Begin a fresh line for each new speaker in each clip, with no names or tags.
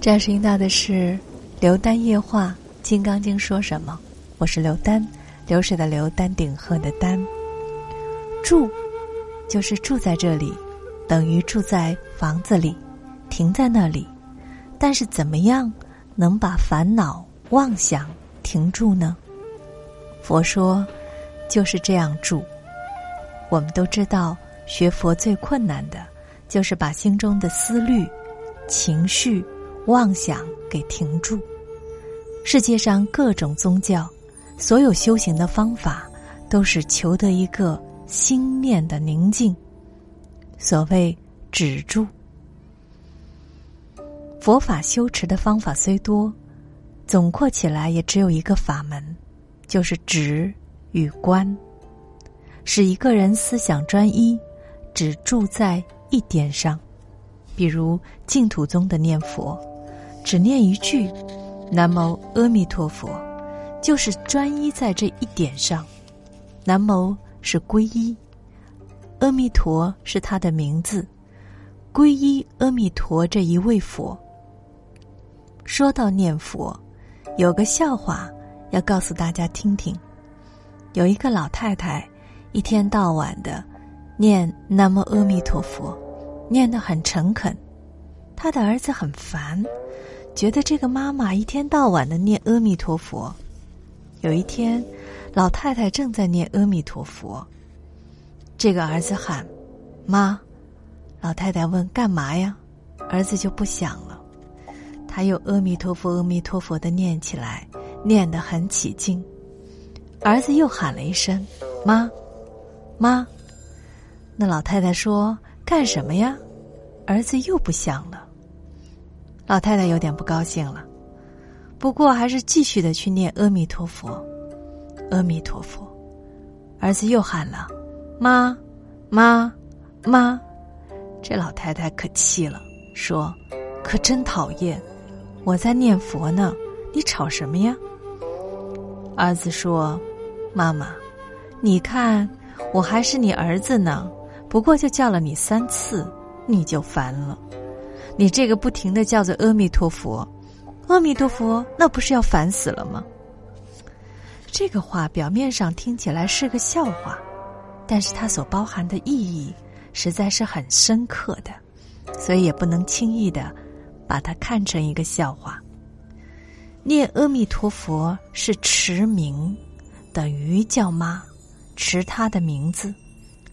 这样声音到的是《刘丹夜话》《金刚经》说什么？我是刘丹，流水的流，丹顶鹤的丹。住，就是住在这里，等于住在房子里，停在那里。但是怎么样能把烦恼妄想停住呢？佛说，就是这样住。我们都知道，学佛最困难的，就是把心中的思虑、情绪。妄想给停住。世界上各种宗教，所有修行的方法，都是求得一个心念的宁静。所谓止住。佛法修持的方法虽多，总括起来也只有一个法门，就是止与观，使一个人思想专一，只住在一点上。比如净土宗的念佛。只念一句“南无阿弥陀佛”，就是专一在这一点上。南无是皈依，阿弥陀是他的名字，皈依阿弥陀这一位佛。说到念佛，有个笑话要告诉大家听听。有一个老太太，一天到晚的念“南无阿弥陀佛”，念得很诚恳，她的儿子很烦。觉得这个妈妈一天到晚的念阿弥陀佛。有一天，老太太正在念阿弥陀佛，这个儿子喊：“妈！”老太太问：“干嘛呀？”儿子就不想了，他又阿弥陀佛、阿弥陀佛的念起来，念得很起劲。儿子又喊了一声：“妈，妈！”那老太太说：“干什么呀？”儿子又不想了。老太太有点不高兴了，不过还是继续的去念阿弥陀佛，阿弥陀佛。儿子又喊了：“妈，妈，妈！”这老太太可气了，说：“可真讨厌！我在念佛呢，你吵什么呀？”儿子说：“妈妈，你看我还是你儿子呢，不过就叫了你三次，你就烦了。”你这个不停的叫做阿弥陀佛，阿弥陀佛，那不是要烦死了吗？这个话表面上听起来是个笑话，但是它所包含的意义实在是很深刻的，所以也不能轻易的把它看成一个笑话。念阿弥陀佛是持名，等于叫妈，持他的名字，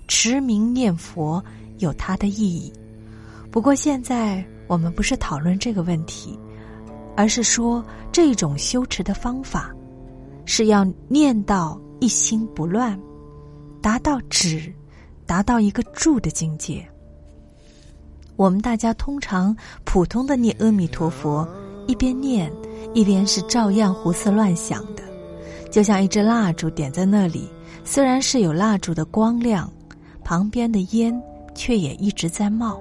持名念佛有它的意义。不过现在。我们不是讨论这个问题，而是说这种修持的方法是要念到一心不乱，达到止，达到一个住的境界。我们大家通常普通的念阿弥陀佛，一边念一边是照样胡思乱想的，就像一支蜡烛点在那里，虽然是有蜡烛的光亮，旁边的烟却也一直在冒。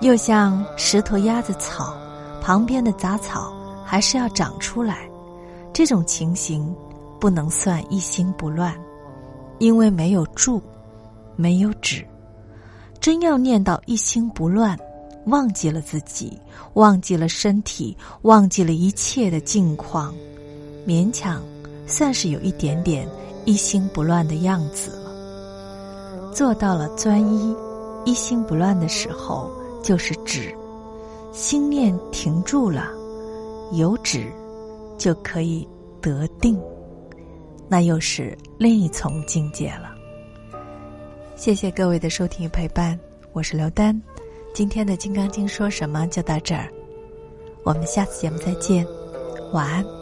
又像石头压着草，旁边的杂草还是要长出来。这种情形不能算一心不乱，因为没有住，没有止。真要念到一心不乱，忘记了自己，忘记了身体，忘记了一切的境况，勉强算是有一点点一心不乱的样子了。做到了专一、一心不乱的时候。就是止，心念停住了，有止，就可以得定，那又是另一重境界了。谢谢各位的收听与陪伴，我是刘丹，今天的《金刚经》说什么就到这儿，我们下次节目再见，晚安。